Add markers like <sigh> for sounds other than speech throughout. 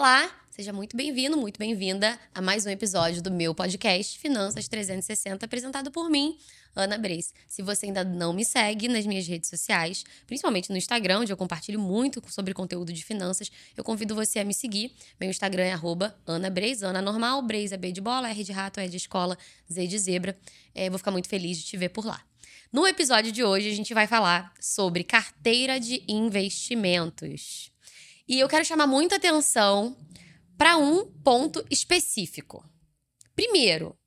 Olá, seja muito bem-vindo, muito bem-vinda a mais um episódio do meu podcast Finanças 360, apresentado por mim, Ana Breis. Se você ainda não me segue nas minhas redes sociais, principalmente no Instagram, onde eu compartilho muito sobre conteúdo de finanças, eu convido você a me seguir. Meu Instagram é arroba Ana normal, é B de bola, R de rato, é de escola, Z de zebra. É, vou ficar muito feliz de te ver por lá. No episódio de hoje, a gente vai falar sobre carteira de investimentos. E eu quero chamar muita atenção para um ponto específico. Primeiro,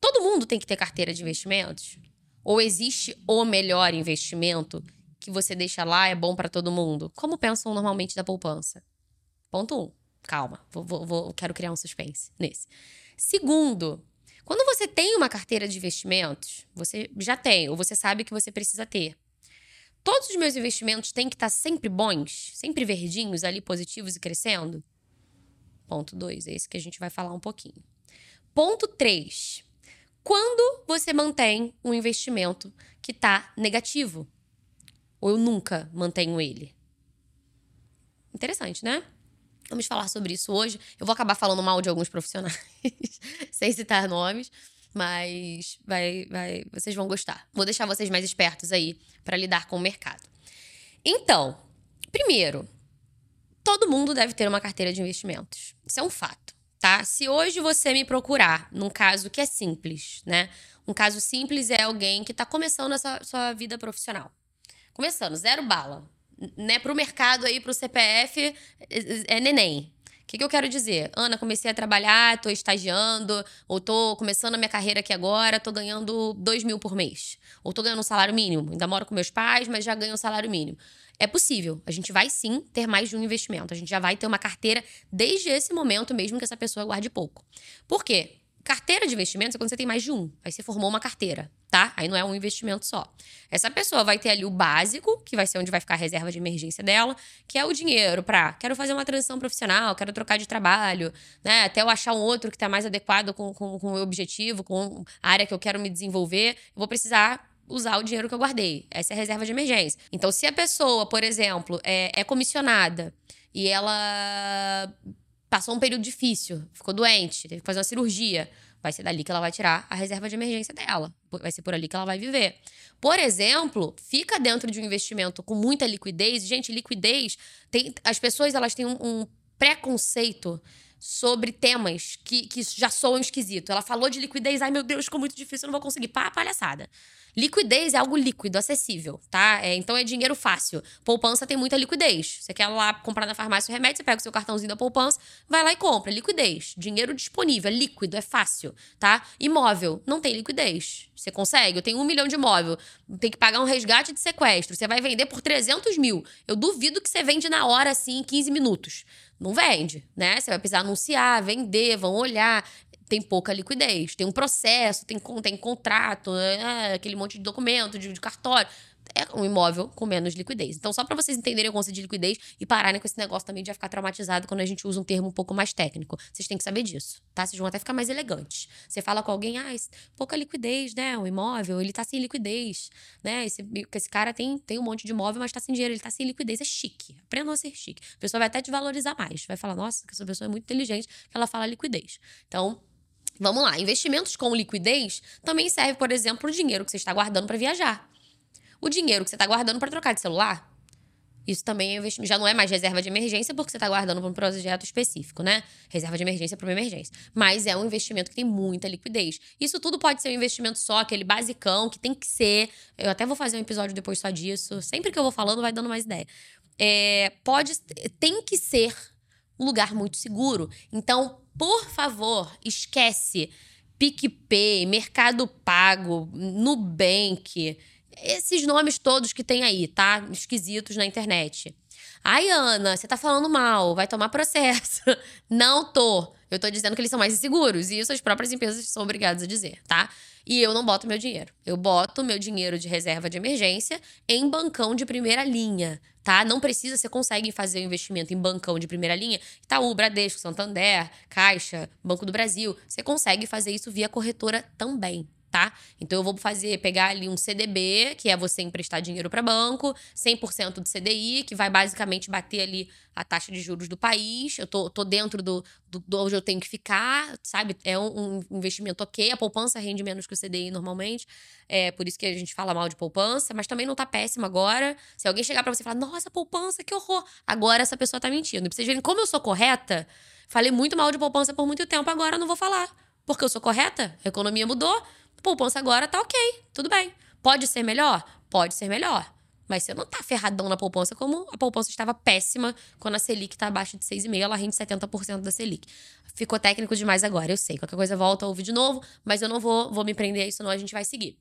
todo mundo tem que ter carteira de investimentos? Ou existe o melhor investimento que você deixa lá é bom para todo mundo? Como pensam normalmente da poupança? Ponto um. Calma, vou, vou, vou, quero criar um suspense nesse. Segundo, quando você tem uma carteira de investimentos, você já tem, ou você sabe que você precisa ter. Todos os meus investimentos têm que estar sempre bons, sempre verdinhos ali, positivos e crescendo? Ponto 2, é esse que a gente vai falar um pouquinho. Ponto 3. Quando você mantém um investimento que está negativo? Ou eu nunca mantenho ele? Interessante, né? Vamos falar sobre isso hoje. Eu vou acabar falando mal de alguns profissionais, <laughs> sem citar nomes, mas vai, vai, vocês vão gostar. Vou deixar vocês mais espertos aí para lidar com o mercado. Então, primeiro, todo mundo deve ter uma carteira de investimentos. Isso é um fato, tá? Se hoje você me procurar num caso que é simples, né? Um caso simples é alguém que está começando a sua, sua vida profissional. Começando, zero bala. Né, pro mercado aí, pro CPF, é, é neném. O que, que eu quero dizer? Ana, comecei a trabalhar, tô estagiando, ou tô começando a minha carreira aqui agora, tô ganhando 2 mil por mês. Ou tô ganhando um salário mínimo. Ainda moro com meus pais, mas já ganho um salário mínimo. É possível. A gente vai sim ter mais de um investimento. A gente já vai ter uma carteira desde esse momento, mesmo que essa pessoa guarde pouco. Por quê? Carteira de investimentos é quando você tem mais de um. Aí você formou uma carteira, tá? Aí não é um investimento só. Essa pessoa vai ter ali o básico, que vai ser onde vai ficar a reserva de emergência dela, que é o dinheiro para quero fazer uma transição profissional, quero trocar de trabalho, né? Até eu achar um outro que está mais adequado com, com, com o meu objetivo, com a área que eu quero me desenvolver, eu vou precisar usar o dinheiro que eu guardei. Essa é a reserva de emergência. Então, se a pessoa, por exemplo, é, é comissionada e ela passou um período difícil, ficou doente, teve que fazer uma cirurgia. Vai ser dali que ela vai tirar a reserva de emergência dela. Vai ser por ali que ela vai viver. Por exemplo, fica dentro de um investimento com muita liquidez. Gente, liquidez tem. As pessoas elas têm um, um preconceito sobre temas que, que já soam esquisito. Ela falou de liquidez, ai meu Deus, ficou muito difícil, eu não vou conseguir. Pá, palhaçada. Liquidez é algo líquido, acessível, tá? É, então é dinheiro fácil. Poupança tem muita liquidez. Você quer lá comprar na farmácia o remédio, você pega o seu cartãozinho da poupança, vai lá e compra. Liquidez. Dinheiro disponível, é líquido, é fácil, tá? Imóvel, não tem liquidez. Você consegue? Eu tenho um milhão de imóvel, tem que pagar um resgate de sequestro. Você vai vender por 300 mil. Eu duvido que você vende na hora, assim, em 15 minutos não vende, né? Você vai precisar anunciar, vender, vão olhar tem pouca liquidez. Tem um processo, tem, tem contrato, né? aquele monte de documento, de, de cartório é um imóvel com menos liquidez. Então, só para vocês entenderem o conceito de liquidez e pararem com esse negócio também de ficar traumatizado quando a gente usa um termo um pouco mais técnico. Vocês têm que saber disso, tá? Vocês vão até ficar mais elegantes. Você fala com alguém, ah, pouca liquidez, né? O imóvel, ele tá sem liquidez, né? Esse, esse cara tem, tem um monte de imóvel, mas tá sem dinheiro, ele tá sem liquidez. É chique. Aprendam a ser chique. A pessoa vai até te valorizar mais. Vai falar, nossa, que essa pessoa é muito inteligente, que ela fala liquidez. Então, Vamos lá, investimentos com liquidez também serve, por exemplo, o dinheiro que você está guardando para viajar. O dinheiro que você está guardando para trocar de celular. Isso também é investimento. Já não é mais reserva de emergência, porque você está guardando para um projeto específico, né? Reserva de emergência para uma emergência. Mas é um investimento que tem muita liquidez. Isso tudo pode ser um investimento só, aquele basicão, que tem que ser. Eu até vou fazer um episódio depois só disso. Sempre que eu vou falando, vai dando mais ideia. É, pode. Tem que ser um lugar muito seguro. Então, por favor, esquece PicPay, Mercado Pago, Nubank, esses nomes todos que tem aí, tá? Esquisitos na internet. Ai, Ana, você tá falando mal, vai tomar processo. <laughs> Não tô. Eu tô dizendo que eles são mais inseguros. E isso as próprias empresas são obrigadas a dizer, tá? E eu não boto meu dinheiro. Eu boto meu dinheiro de reserva de emergência em bancão de primeira linha, tá? Não precisa, você consegue fazer o um investimento em bancão de primeira linha. Itaú, Bradesco, Santander, Caixa, Banco do Brasil. Você consegue fazer isso via corretora também tá? Então eu vou fazer pegar ali um CDB, que é você emprestar dinheiro para banco, 100% do CDI, que vai basicamente bater ali a taxa de juros do país. Eu tô, tô dentro do, do, do onde eu tenho que ficar, sabe? É um, um, investimento ok. A poupança rende menos que o CDI normalmente. É por isso que a gente fala mal de poupança, mas também não tá péssima agora. Se alguém chegar para você e falar, nossa, poupança, que horror. Agora essa pessoa tá mentindo. E pra vocês verem como eu sou correta, falei muito mal de poupança por muito tempo, agora eu não vou falar. Porque eu sou correta, a economia mudou, poupança agora tá ok, tudo bem. Pode ser melhor? Pode ser melhor. Mas você não tá ferradão na poupança como a poupança estava péssima quando a Selic tá abaixo de 6,5, ela rende 70% da Selic. Ficou técnico demais agora, eu sei. Qualquer coisa volta, ouve de novo, mas eu não vou, vou me prender a isso, não, a gente vai seguir.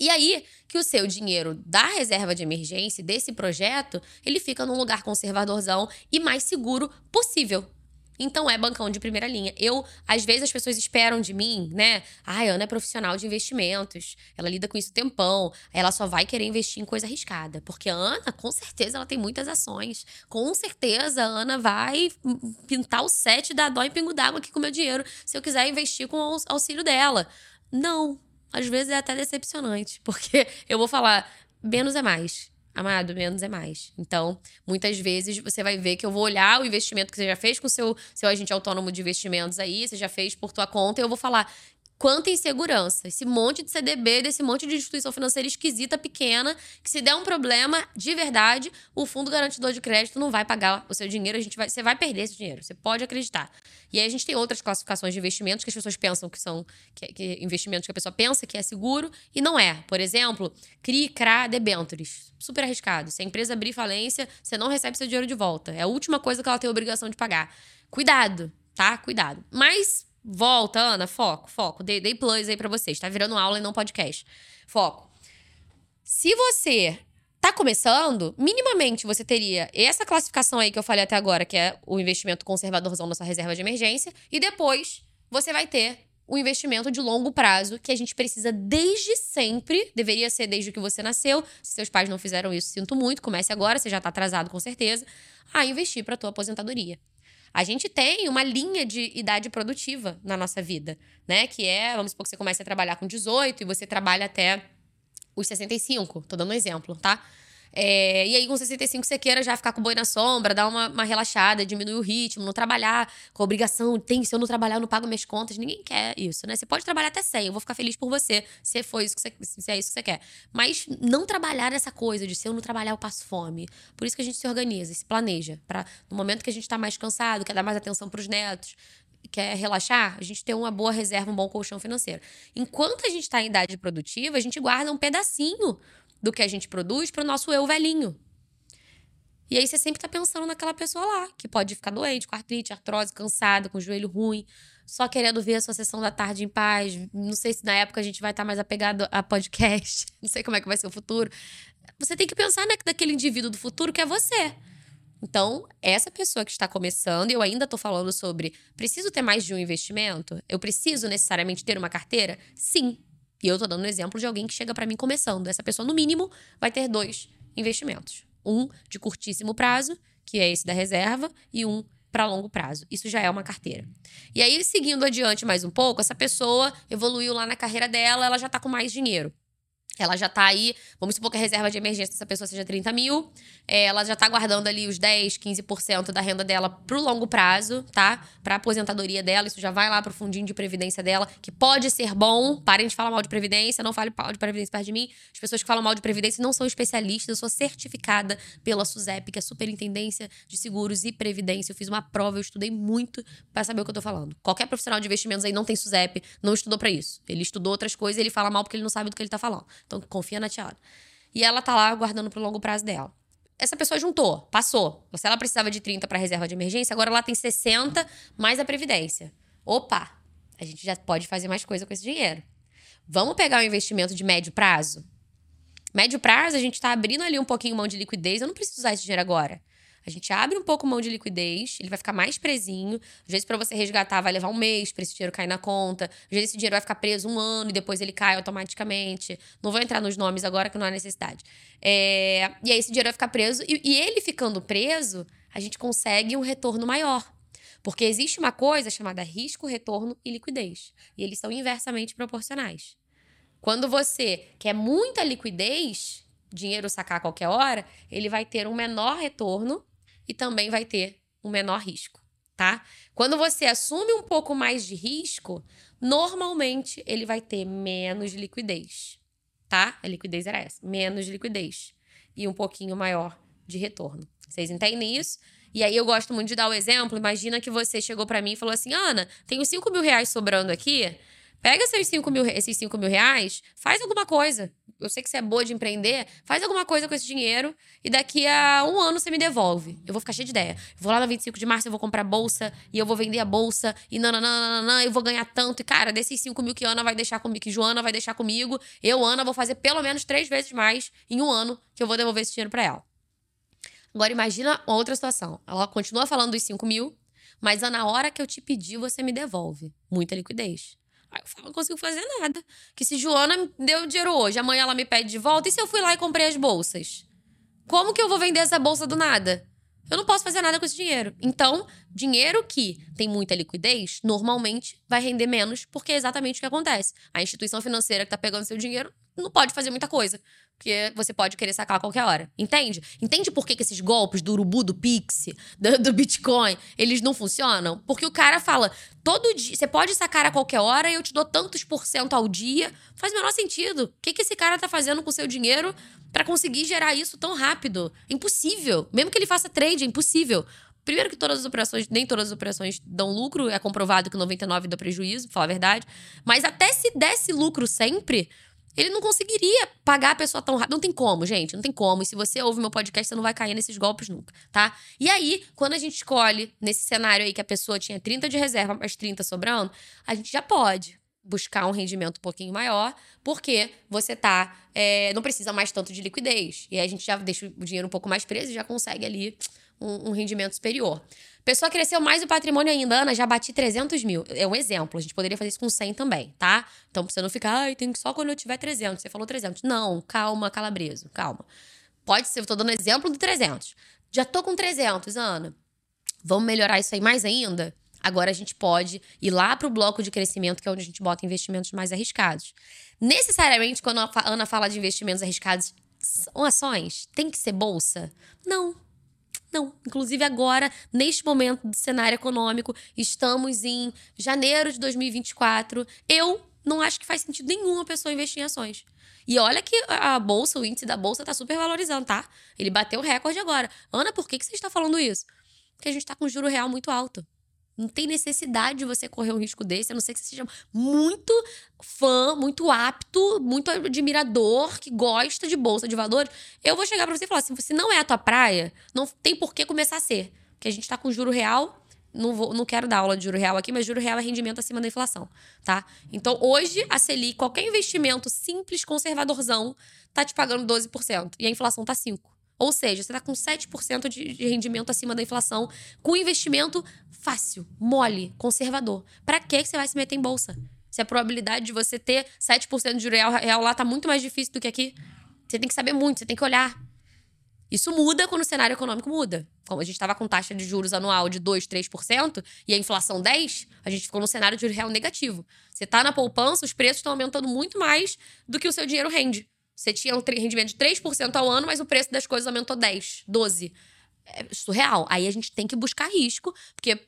E aí que o seu dinheiro da reserva de emergência, desse projeto, ele fica num lugar conservadorzão e mais seguro possível. Então é bancão de primeira linha. Eu, às vezes, as pessoas esperam de mim, né? Ai, a Ana é profissional de investimentos. Ela lida com isso tempão. Ela só vai querer investir em coisa arriscada. Porque a Ana, com certeza, ela tem muitas ações. Com certeza, a Ana vai pintar o set da dó em pingo d'água aqui com o meu dinheiro. Se eu quiser investir com o auxílio dela. Não. Às vezes é até decepcionante. <laughs> Porque eu vou falar, menos é mais. Amado, menos é mais. Então, muitas vezes você vai ver que eu vou olhar o investimento que você já fez com o seu, seu agente autônomo de investimentos aí, você já fez por tua conta, e eu vou falar: quanta insegurança. Esse monte de CDB, desse monte de instituição financeira esquisita, pequena, que se der um problema de verdade, o fundo garantidor de crédito não vai pagar o seu dinheiro, a gente vai, você vai perder esse dinheiro, você pode acreditar. E aí a gente tem outras classificações de investimentos que as pessoas pensam que são que, que investimentos que a pessoa pensa que é seguro e não é. Por exemplo, CRI, CRA, debentures. Super arriscado. Se a empresa abrir falência, você não recebe seu dinheiro de volta. É a última coisa que ela tem a obrigação de pagar. Cuidado, tá? Cuidado. Mas Volta, Ana, foco, foco. Dei, dei plus aí pra vocês. Tá virando aula e não podcast. Foco. Se você tá começando, minimamente você teria essa classificação aí que eu falei até agora, que é o investimento conservadorzão da sua reserva de emergência, e depois você vai ter o investimento de longo prazo que a gente precisa desde sempre, deveria ser desde que você nasceu. Se seus pais não fizeram isso, sinto muito, comece agora, você já tá atrasado com certeza, a investir para tua aposentadoria. A gente tem uma linha de idade produtiva na nossa vida, né? Que é, vamos supor que você comece a trabalhar com 18 e você trabalha até os 65. Tô dando um exemplo, tá? É, e aí, com 65, você queira já ficar com o boi na sombra, dar uma, uma relaxada, diminuir o ritmo, não trabalhar com obrigação. Tem, se eu não trabalhar, eu não pago minhas contas. Ninguém quer isso, né? Você pode trabalhar até 100, eu vou ficar feliz por você, se for isso que você, se é isso que você quer. Mas não trabalhar nessa coisa de se eu não trabalhar, eu passo fome. Por isso que a gente se organiza, se planeja. para no momento que a gente tá mais cansado, quer dar mais atenção pros netos, quer relaxar, a gente tem uma boa reserva, um bom colchão financeiro. Enquanto a gente está em idade produtiva, a gente guarda um pedacinho do que a gente produz para o nosso eu velhinho. E aí você sempre tá pensando naquela pessoa lá, que pode ficar doente, com artrite, artrose, cansada, com o joelho ruim, só querendo ver a sua sessão da tarde em paz. Não sei se na época a gente vai estar tá mais apegado a podcast, <laughs> não sei como é que vai ser o futuro. Você tem que pensar né, daquele indivíduo do futuro que é você. Então, essa pessoa que está começando, eu ainda estou falando sobre preciso ter mais de um investimento? Eu preciso necessariamente ter uma carteira? Sim, e eu tô dando um exemplo de alguém que chega para mim começando. Essa pessoa, no mínimo, vai ter dois investimentos. Um de curtíssimo prazo, que é esse da reserva, e um para longo prazo. Isso já é uma carteira. E aí, seguindo adiante mais um pouco, essa pessoa evoluiu lá na carreira dela, ela já tá com mais dinheiro. Ela já tá aí, vamos supor que a reserva de emergência dessa pessoa seja 30 mil. É, ela já tá guardando ali os 10, 15% da renda dela pro longo prazo, tá? Pra aposentadoria dela. Isso já vai lá pro fundinho de previdência dela, que pode ser bom. Parem de falar mal de previdência, não fale mal de previdência perto de mim. As pessoas que falam mal de previdência não são especialistas. Eu sou certificada pela SUSEP, que é a Superintendência de Seguros e Previdência. Eu fiz uma prova, eu estudei muito para saber o que eu tô falando. Qualquer profissional de investimentos aí não tem SUSEP, não estudou para isso. Ele estudou outras coisas ele fala mal porque ele não sabe do que ele tá falando. Então, confia na Tiara. E ela tá lá guardando pro longo prazo dela. Essa pessoa juntou, passou. Se ela precisava de 30 para reserva de emergência, agora ela tem 60 mais a previdência. Opa, a gente já pode fazer mais coisa com esse dinheiro. Vamos pegar o um investimento de médio prazo? Médio prazo, a gente está abrindo ali um pouquinho mão de liquidez. Eu não preciso usar esse dinheiro agora. A gente abre um pouco mão de liquidez, ele vai ficar mais presinho. Às vezes, para você resgatar, vai levar um mês para esse dinheiro cair na conta. Às vezes, esse dinheiro vai ficar preso um ano e depois ele cai automaticamente. Não vou entrar nos nomes agora, que não há necessidade. É... E aí, esse dinheiro vai ficar preso. E, e ele ficando preso, a gente consegue um retorno maior. Porque existe uma coisa chamada risco, retorno e liquidez. E eles são inversamente proporcionais. Quando você quer muita liquidez, dinheiro sacar a qualquer hora, ele vai ter um menor retorno e também vai ter um menor risco, tá? Quando você assume um pouco mais de risco, normalmente ele vai ter menos liquidez, tá? A liquidez era essa, menos liquidez e um pouquinho maior de retorno. Vocês entendem isso? E aí eu gosto muito de dar o exemplo. Imagina que você chegou para mim e falou assim: Ana, tenho 5 mil reais sobrando aqui. Pega esses 5 mil, esses 5 mil reais, faz alguma coisa. Eu sei que você é boa de empreender, faz alguma coisa com esse dinheiro e daqui a um ano você me devolve. Eu vou ficar cheia de ideia. Vou lá no 25 de março, eu vou comprar bolsa e eu vou vender a bolsa e nananana, eu vou ganhar tanto. E cara, desses 5 mil que Ana vai deixar comigo, que Joana vai deixar comigo, eu, Ana, vou fazer pelo menos três vezes mais em um ano que eu vou devolver esse dinheiro para ela. Agora imagina outra situação. Ela continua falando dos 5 mil, mas na hora que eu te pedir, você me devolve. Muita liquidez. Aí eu falo, não consigo fazer nada. Que se Joana me deu dinheiro hoje, amanhã ela me pede de volta, e se eu fui lá e comprei as bolsas? Como que eu vou vender essa bolsa do nada? Eu não posso fazer nada com esse dinheiro. Então, dinheiro que tem muita liquidez, normalmente vai render menos, porque é exatamente o que acontece. A instituição financeira que está pegando seu dinheiro não pode fazer muita coisa. Porque você pode querer sacar a qualquer hora. Entende? Entende por que, que esses golpes do urubu, do Pix, <laughs> do, do, Bitcoin, eles não funcionam? Porque o cara fala, todo dia, você pode sacar a qualquer hora e eu te dou tantos por cento ao dia. Faz o menor sentido. O que, que esse cara tá fazendo com seu dinheiro para conseguir gerar isso tão rápido? É impossível. Mesmo que ele faça trade, é impossível. Primeiro que todas as operações, nem todas as operações dão lucro, é comprovado que 99 dá prejuízo, falar a verdade. Mas até se desse lucro sempre, ele não conseguiria pagar a pessoa tão rápido. Não tem como, gente. Não tem como. E se você ouve meu podcast, você não vai cair nesses golpes nunca, tá? E aí, quando a gente escolhe, nesse cenário aí que a pessoa tinha 30 de reserva, mais 30 sobrando, a gente já pode buscar um rendimento um pouquinho maior, porque você tá. É, não precisa mais tanto de liquidez. E aí a gente já deixa o dinheiro um pouco mais preso e já consegue ali um, um rendimento superior. Pessoa cresceu mais o patrimônio ainda. Ana, já bati 300 mil. É um exemplo. A gente poderia fazer isso com 100 também, tá? Então, pra você não ficar, ai, tem que só quando eu tiver 300. Você falou 300. Não, calma, calabreso, calma. Pode ser, eu tô dando exemplo do 300. Já tô com 300, Ana. Vamos melhorar isso aí mais ainda? Agora a gente pode ir lá para o bloco de crescimento, que é onde a gente bota investimentos mais arriscados. Necessariamente, quando a Ana fala de investimentos arriscados, são ações? Tem que ser bolsa? Não. Não. Inclusive, agora, neste momento do cenário econômico, estamos em janeiro de 2024. Eu não acho que faz sentido nenhum a pessoa investir em ações. E olha que a bolsa, o índice da bolsa tá super valorizando, tá? Ele bateu o recorde agora. Ana, por que, que você está falando isso? Porque a gente tá com juro real muito alto. Não tem necessidade de você correr um risco desse, a não ser que você seja muito fã, muito apto, muito admirador, que gosta de bolsa de valores. Eu vou chegar para você e falar assim: se não é a tua praia, não tem por que começar a ser. Porque a gente tá com juro real. Não, vou, não quero dar aula de juro real aqui, mas juro real é rendimento acima da inflação, tá? Então, hoje, a Selic, qualquer investimento simples, conservadorzão, tá te pagando 12%. E a inflação tá 5%. Ou seja, você está com 7% de, rendimento acima da inflação, com investimento fácil, mole, conservador. Para que você vai se meter em bolsa? Se a probabilidade de você ter 7% de real, real lá tá muito mais difícil do que aqui. Você tem que saber muito, você tem que olhar. Isso muda quando o cenário econômico muda. Como a gente estava com taxa de juros anual de 2, 3% e a inflação 10, a gente ficou no cenário de real negativo. Você está na poupança, os preços estão aumentando muito mais do que o seu dinheiro rende. Você tinha um rendimento de 3% ao ano, mas o preço das coisas aumentou 10, 12. É surreal. Aí a gente tem que buscar risco, porque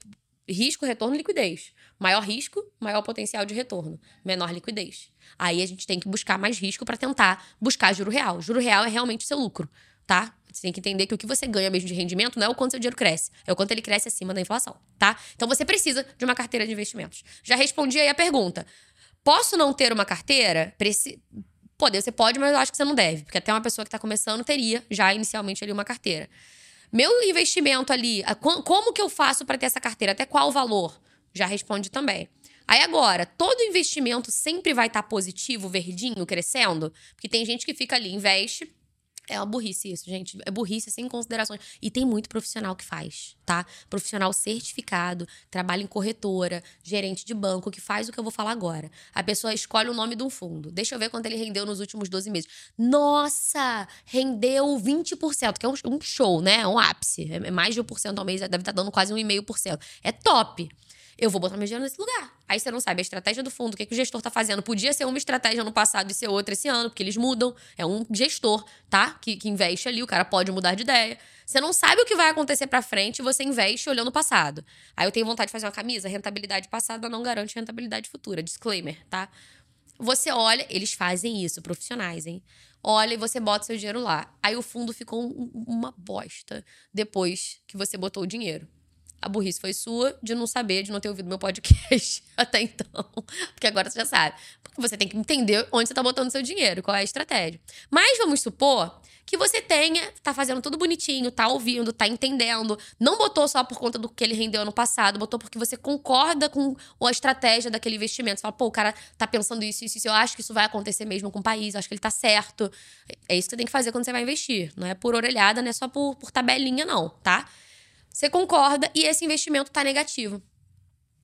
risco, retorno, liquidez. Maior risco, maior potencial de retorno. Menor liquidez. Aí a gente tem que buscar mais risco para tentar buscar juro real. Juro real é realmente seu lucro, tá? Você tem que entender que o que você ganha mesmo de rendimento não é o quanto seu dinheiro cresce, é o quanto ele cresce acima da inflação, tá? Então você precisa de uma carteira de investimentos. Já respondi aí a pergunta. Posso não ter uma carteira? Preci Poder você pode, mas eu acho que você não deve. Porque até uma pessoa que está começando teria já inicialmente ali uma carteira. Meu investimento ali, como que eu faço para ter essa carteira? Até qual valor? Já responde também. Aí agora, todo investimento sempre vai estar tá positivo, verdinho, crescendo? Porque tem gente que fica ali, investe, é uma burrice isso, gente. É burrice sem considerações. E tem muito profissional que faz, tá? Profissional certificado, trabalha em corretora, gerente de banco, que faz o que eu vou falar agora. A pessoa escolhe o nome de um fundo. Deixa eu ver quanto ele rendeu nos últimos 12 meses. Nossa! Rendeu 20%, que é um show, né? É um ápice. É mais de 1% ao mês, deve estar tá dando quase 1,5%. É top! Eu vou botar meu dinheiro nesse lugar. Aí você não sabe a estratégia do fundo, o que, que o gestor tá fazendo. Podia ser uma estratégia no passado e ser outra esse ano, porque eles mudam. É um gestor, tá? Que, que investe ali, o cara pode mudar de ideia. Você não sabe o que vai acontecer para frente, você investe olhando o passado. Aí eu tenho vontade de fazer uma camisa, rentabilidade passada não garante rentabilidade futura. Disclaimer, tá? Você olha, eles fazem isso, profissionais, hein? Olha e você bota seu dinheiro lá. Aí o fundo ficou um, uma bosta depois que você botou o dinheiro. A burrice foi sua de não saber, de não ter ouvido meu podcast <laughs> até então. Porque agora você já sabe. Porque você tem que entender onde você está botando seu dinheiro, qual é a estratégia. Mas vamos supor que você tenha, tá fazendo tudo bonitinho, tá ouvindo, tá entendendo. Não botou só por conta do que ele rendeu ano passado, botou porque você concorda com a estratégia daquele investimento. Você fala, pô, o cara tá pensando isso, isso, isso. Eu acho que isso vai acontecer mesmo com o país, eu acho que ele tá certo. É isso que você tem que fazer quando você vai investir. Não é por orelhada, não é só por, por tabelinha, não, tá? Você concorda e esse investimento está negativo.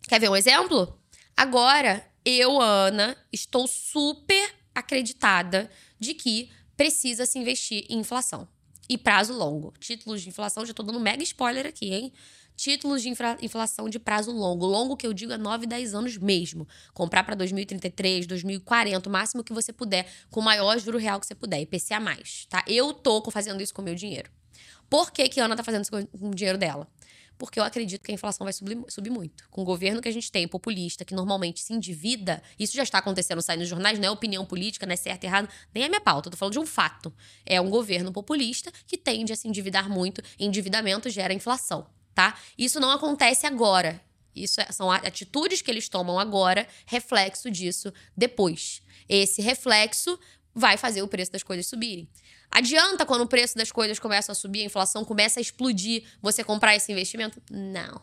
Quer ver um exemplo? Agora, eu, Ana, estou super acreditada de que precisa se investir em inflação. E prazo longo. Títulos de inflação, já estou dando mega spoiler aqui, hein? Títulos de inflação de prazo longo. Longo que eu digo é 9, 10 anos mesmo. Comprar para 2033, 2040, o máximo que você puder, com o maior juro real que você puder, IPCA+, tá? Eu tô fazendo isso com o meu dinheiro. Por que, que a Ana tá fazendo isso com o dinheiro dela? Porque eu acredito que a inflação vai subir, subir muito. Com o governo que a gente tem, populista, que normalmente se endivida, isso já está acontecendo, sai nos jornais, não é opinião política, não é certo, errado, nem é minha pauta, eu tô falando de um fato. É um governo populista que tende a se endividar muito, endividamento gera inflação, tá? Isso não acontece agora. Isso é, são atitudes que eles tomam agora, reflexo disso depois. Esse reflexo vai fazer o preço das coisas subirem. Adianta quando o preço das coisas começa a subir, a inflação começa a explodir, você comprar esse investimento? Não.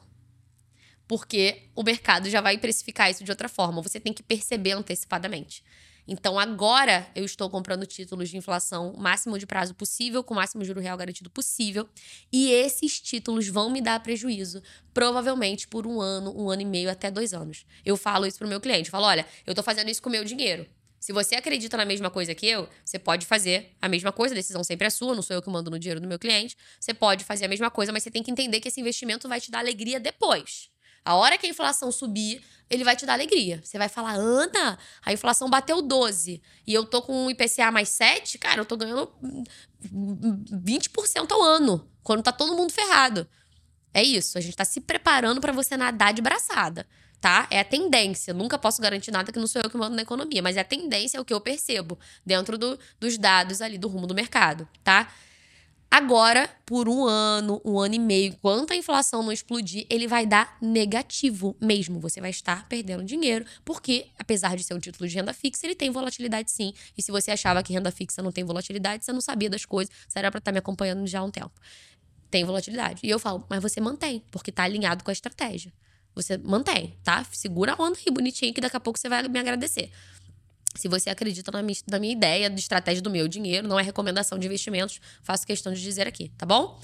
Porque o mercado já vai precificar isso de outra forma. Você tem que perceber antecipadamente. Então, agora eu estou comprando títulos de inflação máximo de prazo possível, com máximo juro real garantido possível. E esses títulos vão me dar prejuízo, provavelmente por um ano, um ano e meio, até dois anos. Eu falo isso para o meu cliente. Eu falo: olha, eu estou fazendo isso com o meu dinheiro. Se você acredita na mesma coisa que eu, você pode fazer a mesma coisa, a decisão sempre é sua, não sou eu que mando no dinheiro do meu cliente. Você pode fazer a mesma coisa, mas você tem que entender que esse investimento vai te dar alegria depois. A hora que a inflação subir, ele vai te dar alegria. Você vai falar, Ana, a inflação bateu 12 e eu tô com um IPCA mais 7, cara, eu tô ganhando 20% ao ano, quando tá todo mundo ferrado. É isso, a gente tá se preparando para você nadar de braçada tá? É a tendência. Nunca posso garantir nada que não sou eu que mando na economia, mas é a tendência, é o que eu percebo dentro do, dos dados ali do rumo do mercado, tá? Agora, por um ano, um ano e meio, enquanto a inflação não explodir, ele vai dar negativo mesmo. Você vai estar perdendo dinheiro, porque, apesar de ser um título de renda fixa, ele tem volatilidade sim. E se você achava que renda fixa não tem volatilidade, você não sabia das coisas, você era para estar tá me acompanhando já há um tempo. Tem volatilidade. E eu falo, mas você mantém, porque está alinhado com a estratégia. Você mantém, tá? Segura a onda aí bonitinho que daqui a pouco você vai me agradecer. Se você acredita na minha, na minha ideia de estratégia do meu dinheiro, não é recomendação de investimentos, faço questão de dizer aqui, tá bom?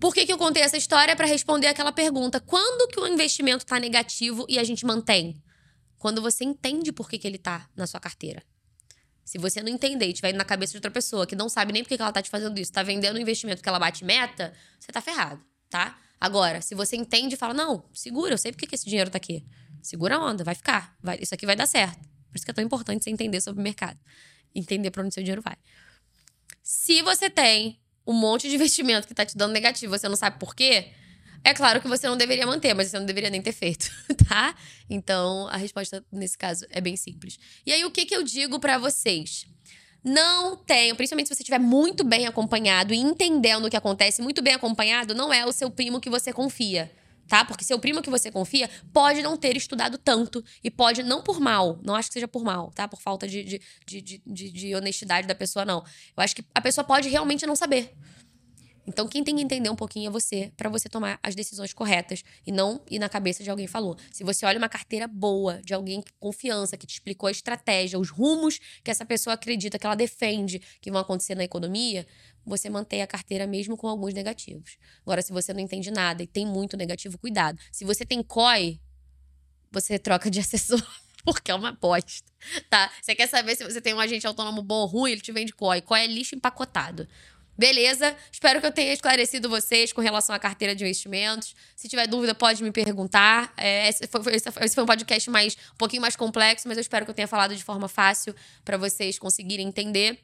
Por que, que eu contei essa história? Para responder aquela pergunta: quando que o investimento está negativo e a gente mantém? Quando você entende por que, que ele está na sua carteira. Se você não entender e estiver indo na cabeça de outra pessoa que não sabe nem por que, que ela está te fazendo isso, está vendendo um investimento que ela bate meta, você está ferrado, tá? Agora, se você entende e fala, não, segura, eu sei porque que esse dinheiro tá aqui. Segura a onda, vai ficar. Vai, isso aqui vai dar certo. Por isso que é tão importante você entender sobre o mercado. Entender para onde seu dinheiro vai. Se você tem um monte de investimento que tá te dando negativo, você não sabe por quê, é claro que você não deveria manter, mas você não deveria nem ter feito, <laughs> tá? Então, a resposta nesse caso é bem simples. E aí, o que, que eu digo para vocês? Não tenham, principalmente se você estiver muito bem acompanhado e entendendo o que acontece, muito bem acompanhado, não é o seu primo que você confia tá? Porque seu primo que você confia pode não ter estudado tanto e pode, não por mal, não acho que seja por mal, tá? Por falta de, de, de, de honestidade da pessoa, não. Eu acho que a pessoa pode realmente não saber. Então, quem tem que entender um pouquinho é você, para você tomar as decisões corretas e não ir na cabeça de alguém falou. Se você olha uma carteira boa de alguém com confiança, que te explicou a estratégia, os rumos que essa pessoa acredita, que ela defende que vão acontecer na economia, você mantém a carteira mesmo com alguns negativos. Agora, se você não entende nada e tem muito negativo, cuidado. Se você tem COI, você troca de <laughs> assessor. Porque é uma aposta, tá? Você quer saber se você tem um agente autônomo bom ou ruim, ele te vende COI. COI é lixo empacotado Beleza? Espero que eu tenha esclarecido vocês com relação à carteira de investimentos. Se tiver dúvida, pode me perguntar. É, esse, foi, esse foi um podcast mais um pouquinho mais complexo, mas eu espero que eu tenha falado de forma fácil para vocês conseguirem entender.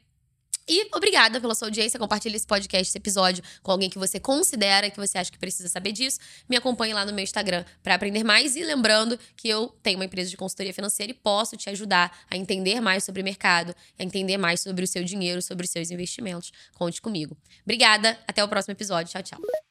E obrigada pela sua audiência. Compartilhe esse podcast, esse episódio com alguém que você considera que você acha que precisa saber disso. Me acompanhe lá no meu Instagram para aprender mais. E lembrando que eu tenho uma empresa de consultoria financeira e posso te ajudar a entender mais sobre o mercado, a entender mais sobre o seu dinheiro, sobre os seus investimentos. Conte comigo. Obrigada. Até o próximo episódio. Tchau, tchau.